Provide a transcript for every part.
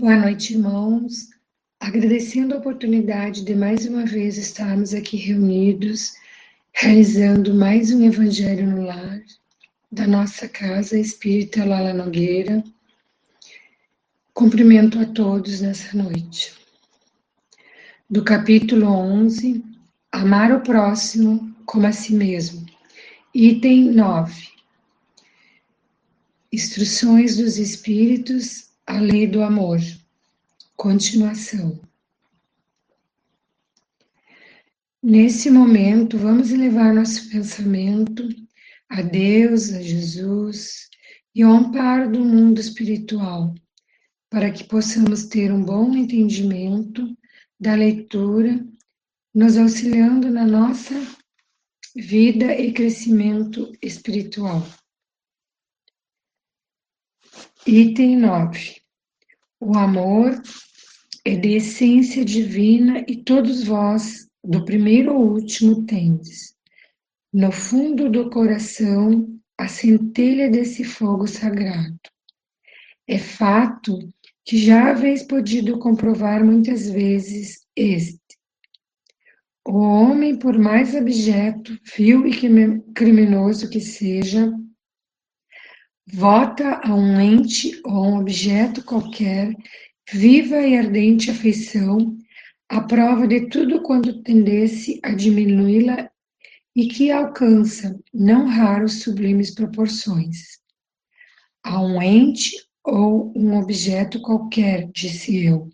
Boa noite, irmãos. Agradecendo a oportunidade de mais uma vez estarmos aqui reunidos, realizando mais um Evangelho no Lar da nossa casa Espírita Lala Nogueira. Cumprimento a todos nessa noite. Do capítulo 11, Amar o próximo como a si mesmo. Item 9. Instruções dos Espíritos, a lei do amor. Continuação. Nesse momento, vamos elevar nosso pensamento a Deus, a Jesus e ao amparo do mundo espiritual, para que possamos ter um bom entendimento da leitura, nos auxiliando na nossa vida e crescimento espiritual. Item 9. O amor é de essência divina e todos vós, do primeiro ao último, tendes. No fundo do coração, a centelha desse fogo sagrado. É fato que já haveis podido comprovar muitas vezes este. O homem, por mais abjeto, vil e criminoso que seja, vota a um ente ou a um objeto qualquer viva e ardente afeição, a prova de tudo quanto tendesse a diminuí-la e que alcança, não raro, sublimes proporções. A um ente ou um objeto qualquer, disse eu,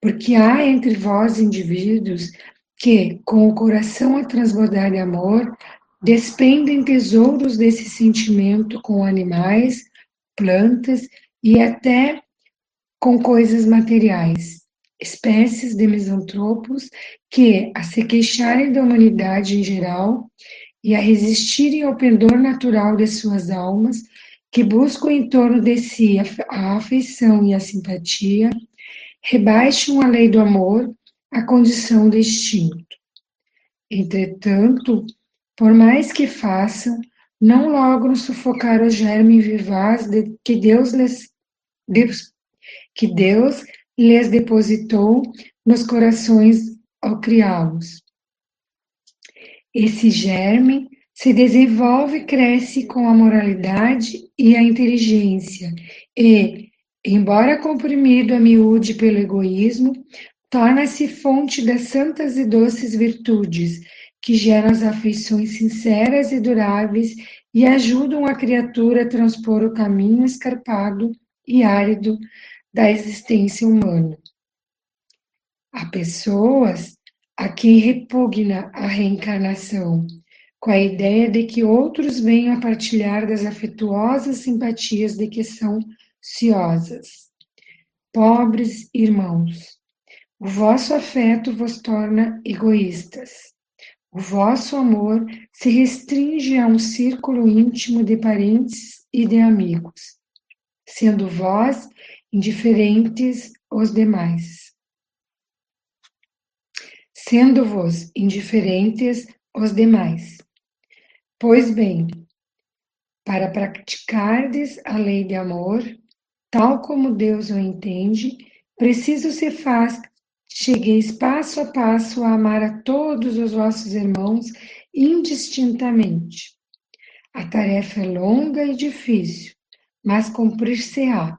porque há entre vós indivíduos que, com o coração a transbordar de amor, despendem tesouros desse sentimento com animais, plantas e até com coisas materiais, espécies de misantropos que, a se queixarem da humanidade em geral e a resistirem ao pendor natural de suas almas, que buscam em torno de si a afeição e a simpatia, rebaixam a lei do amor à condição de instinto. Entretanto, por mais que façam, não logram sufocar o germe vivaz de, que Deus lhes que Deus lhes depositou nos corações ao criá-los. Esse germe se desenvolve e cresce com a moralidade e a inteligência e, embora comprimido a miúde pelo egoísmo, torna-se fonte das santas e doces virtudes que geram as afeições sinceras e duráveis e ajudam a criatura a transpor o caminho escarpado e árido da existência humana. Há pessoas a quem repugna a reencarnação, com a ideia de que outros venham a partilhar das afetuosas simpatias de que são ciosas. Pobres irmãos, o vosso afeto vos torna egoístas. O vosso amor se restringe a um círculo íntimo de parentes e de amigos, sendo vós indiferentes aos demais. Sendo-vos indiferentes aos demais. Pois bem, para praticardes a lei de amor, tal como Deus o entende, preciso se faz Chegueis passo a passo a amar a todos os vossos irmãos indistintamente. A tarefa é longa e difícil, mas cumprir-se-á.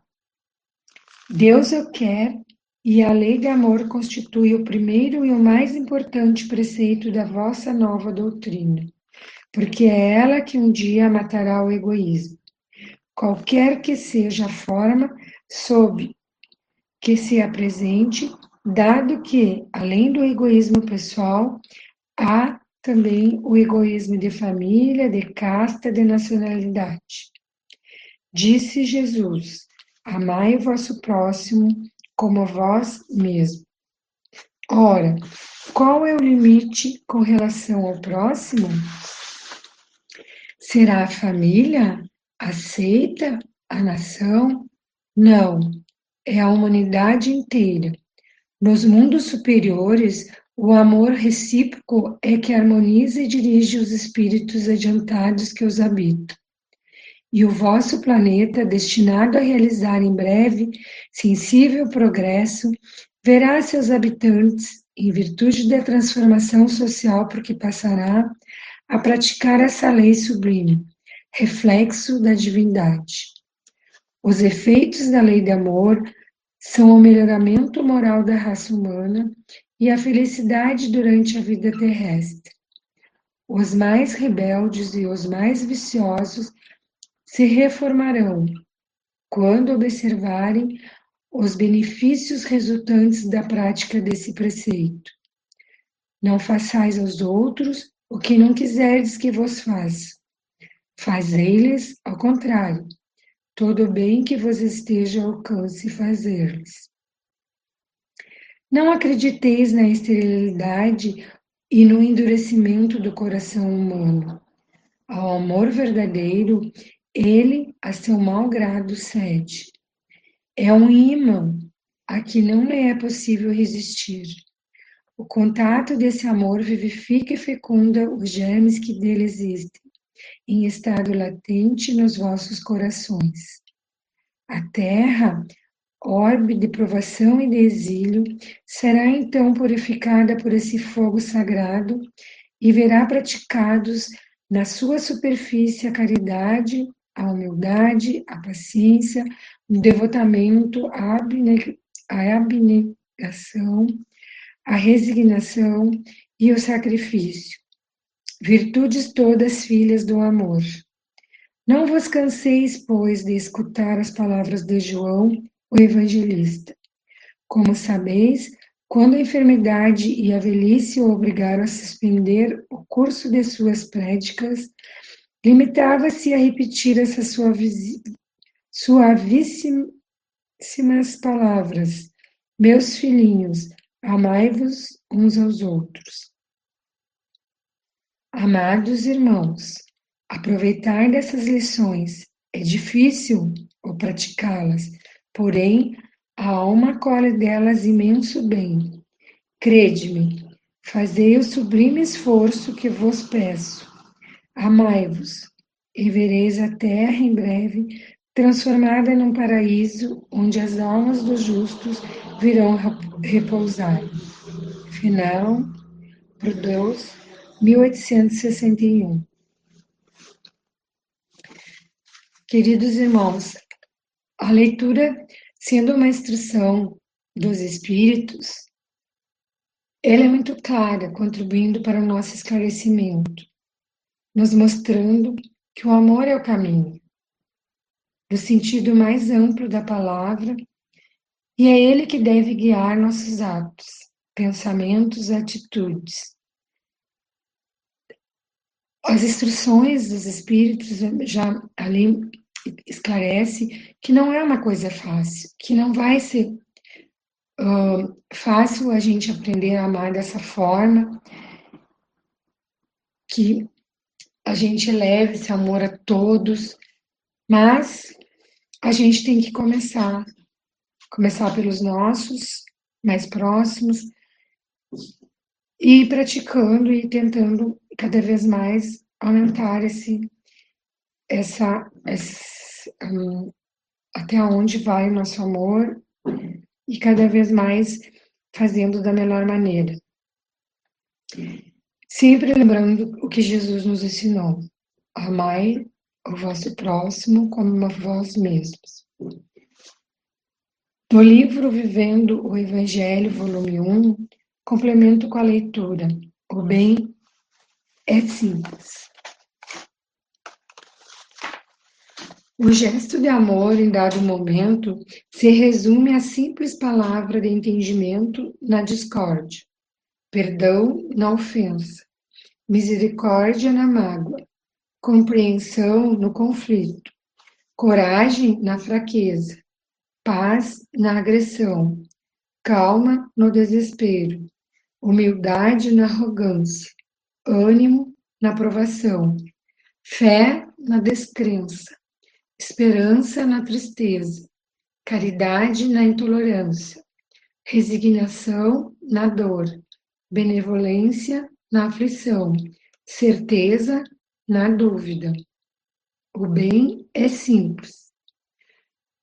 Deus o quer e a lei de amor constitui o primeiro e o mais importante preceito da vossa nova doutrina, porque é ela que um dia matará o egoísmo. Qualquer que seja a forma sob que se apresente, dado que, além do egoísmo pessoal, há também o egoísmo de família, de casta, de nacionalidade. Disse Jesus: Amai o vosso próximo como vós mesmo. Ora, qual é o limite com relação ao próximo? Será a família? Aceita? A nação? Não, é a humanidade inteira. Nos mundos superiores, o amor recíproco é que harmoniza e dirige os espíritos adiantados que os habitam. e o vosso planeta, destinado a realizar em breve sensível progresso, verá seus habitantes, em virtude da transformação social por que passará, a praticar essa lei sublime, reflexo da divindade. Os efeitos da lei de amor são o melhoramento moral da raça humana e a felicidade durante a vida terrestre. Os mais rebeldes e os mais viciosos se reformarão quando observarem os benefícios resultantes da prática desse preceito. Não façais aos outros o que não quiserdes que vos faça. Fazei-lhes ao contrário, todo o bem que vos esteja ao alcance fazer-lhes. Não acrediteis na esterilidade e no endurecimento do coração humano. Ao amor verdadeiro, ele a seu mau grado cede. É um imã a que não lhe é possível resistir. O contato desse amor vivifica e fecunda os germes que dele existem, em estado latente nos vossos corações. A terra orbe de provação e de exílio, será então purificada por esse fogo sagrado e verá praticados na sua superfície a caridade, a humildade, a paciência, o devotamento, a, abnegação, a resignação e o sacrifício. Virtudes todas filhas do amor. Não vos canseis, pois, de escutar as palavras de João o evangelista. Como sabeis, quando a enfermidade e a velhice o obrigaram a suspender o curso de suas prédicas, limitava-se a repetir essas suavíssimas palavras: Meus filhinhos, amai-vos uns aos outros. Amados irmãos, aproveitar dessas lições é difícil ou praticá-las Porém, a alma colhe delas imenso bem. Crede-me, fazei o sublime esforço que vos peço. Amai-vos, e vereis a terra em breve transformada num paraíso onde as almas dos justos virão repousar. Final, Deus, 1861. Queridos irmãos, a leitura, sendo uma instrução dos Espíritos, ela é muito clara, contribuindo para o nosso esclarecimento, nos mostrando que o amor é o caminho, no sentido mais amplo da palavra, e é ele que deve guiar nossos atos, pensamentos e atitudes. As instruções dos Espíritos já ali esclarece que não é uma coisa fácil, que não vai ser uh, fácil a gente aprender a amar dessa forma, que a gente leve esse amor a todos, mas a gente tem que começar, começar pelos nossos mais próximos e ir praticando e tentando cada vez mais aumentar esse essa, essa um, até onde vai o nosso amor e cada vez mais fazendo da melhor maneira. Sempre lembrando o que Jesus nos ensinou: amai o vosso próximo como a vós mesmos. No livro Vivendo o Evangelho, volume 1, complemento com a leitura: O bem é simples. O gesto de amor em dado momento se resume à simples palavra de entendimento na discórdia, perdão na ofensa, misericórdia na mágoa, compreensão no conflito, coragem na fraqueza, paz na agressão, calma no desespero, humildade na arrogância, ânimo na provação, fé na descrença, esperança na tristeza, caridade na intolerância, resignação na dor, benevolência na aflição, certeza na dúvida. O bem é simples.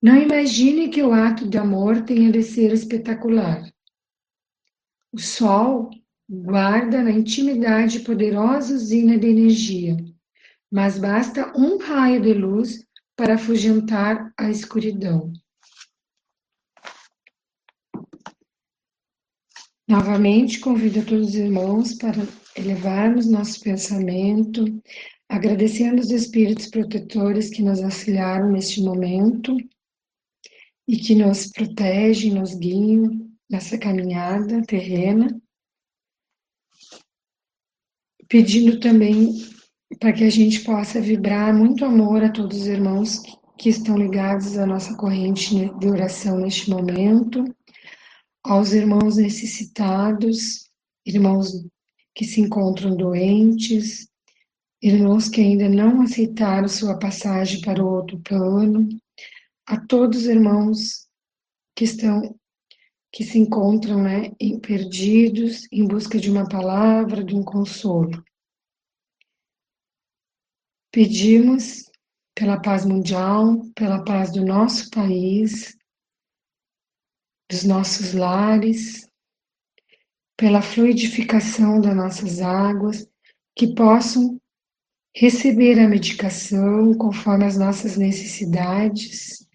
Não imagine que o ato de amor tenha de ser espetacular. O sol guarda na intimidade poderosa usina de energia, mas basta um raio de luz para afugentar a escuridão. Novamente, convido todos os irmãos para elevarmos nosso pensamento, agradecendo os espíritos protetores que nos auxiliaram neste momento e que nos protegem, nos guiam nessa caminhada terrena, pedindo também para que a gente possa vibrar muito amor a todos os irmãos que estão ligados à nossa corrente de oração neste momento aos irmãos necessitados, irmãos que se encontram doentes, irmãos que ainda não aceitaram sua passagem para o outro plano, a todos os irmãos que estão que se encontram né, perdidos em busca de uma palavra, de um consolo. Pedimos pela paz mundial, pela paz do nosso país, dos nossos lares, pela fluidificação das nossas águas, que possam receber a medicação conforme as nossas necessidades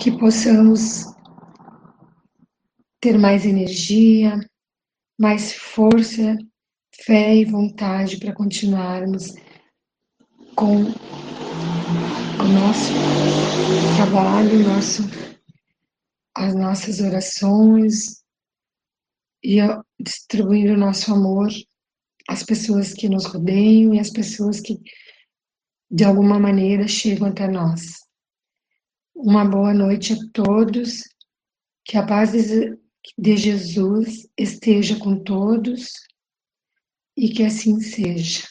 que possamos ter mais energia, mais força, fé e vontade para continuarmos com o nosso trabalho, nosso, as nossas orações e distribuindo o nosso amor às pessoas que nos rodeiam e às pessoas que de alguma maneira chegam até nós. Uma boa noite a todos, que a paz de Jesus esteja com todos e que assim seja.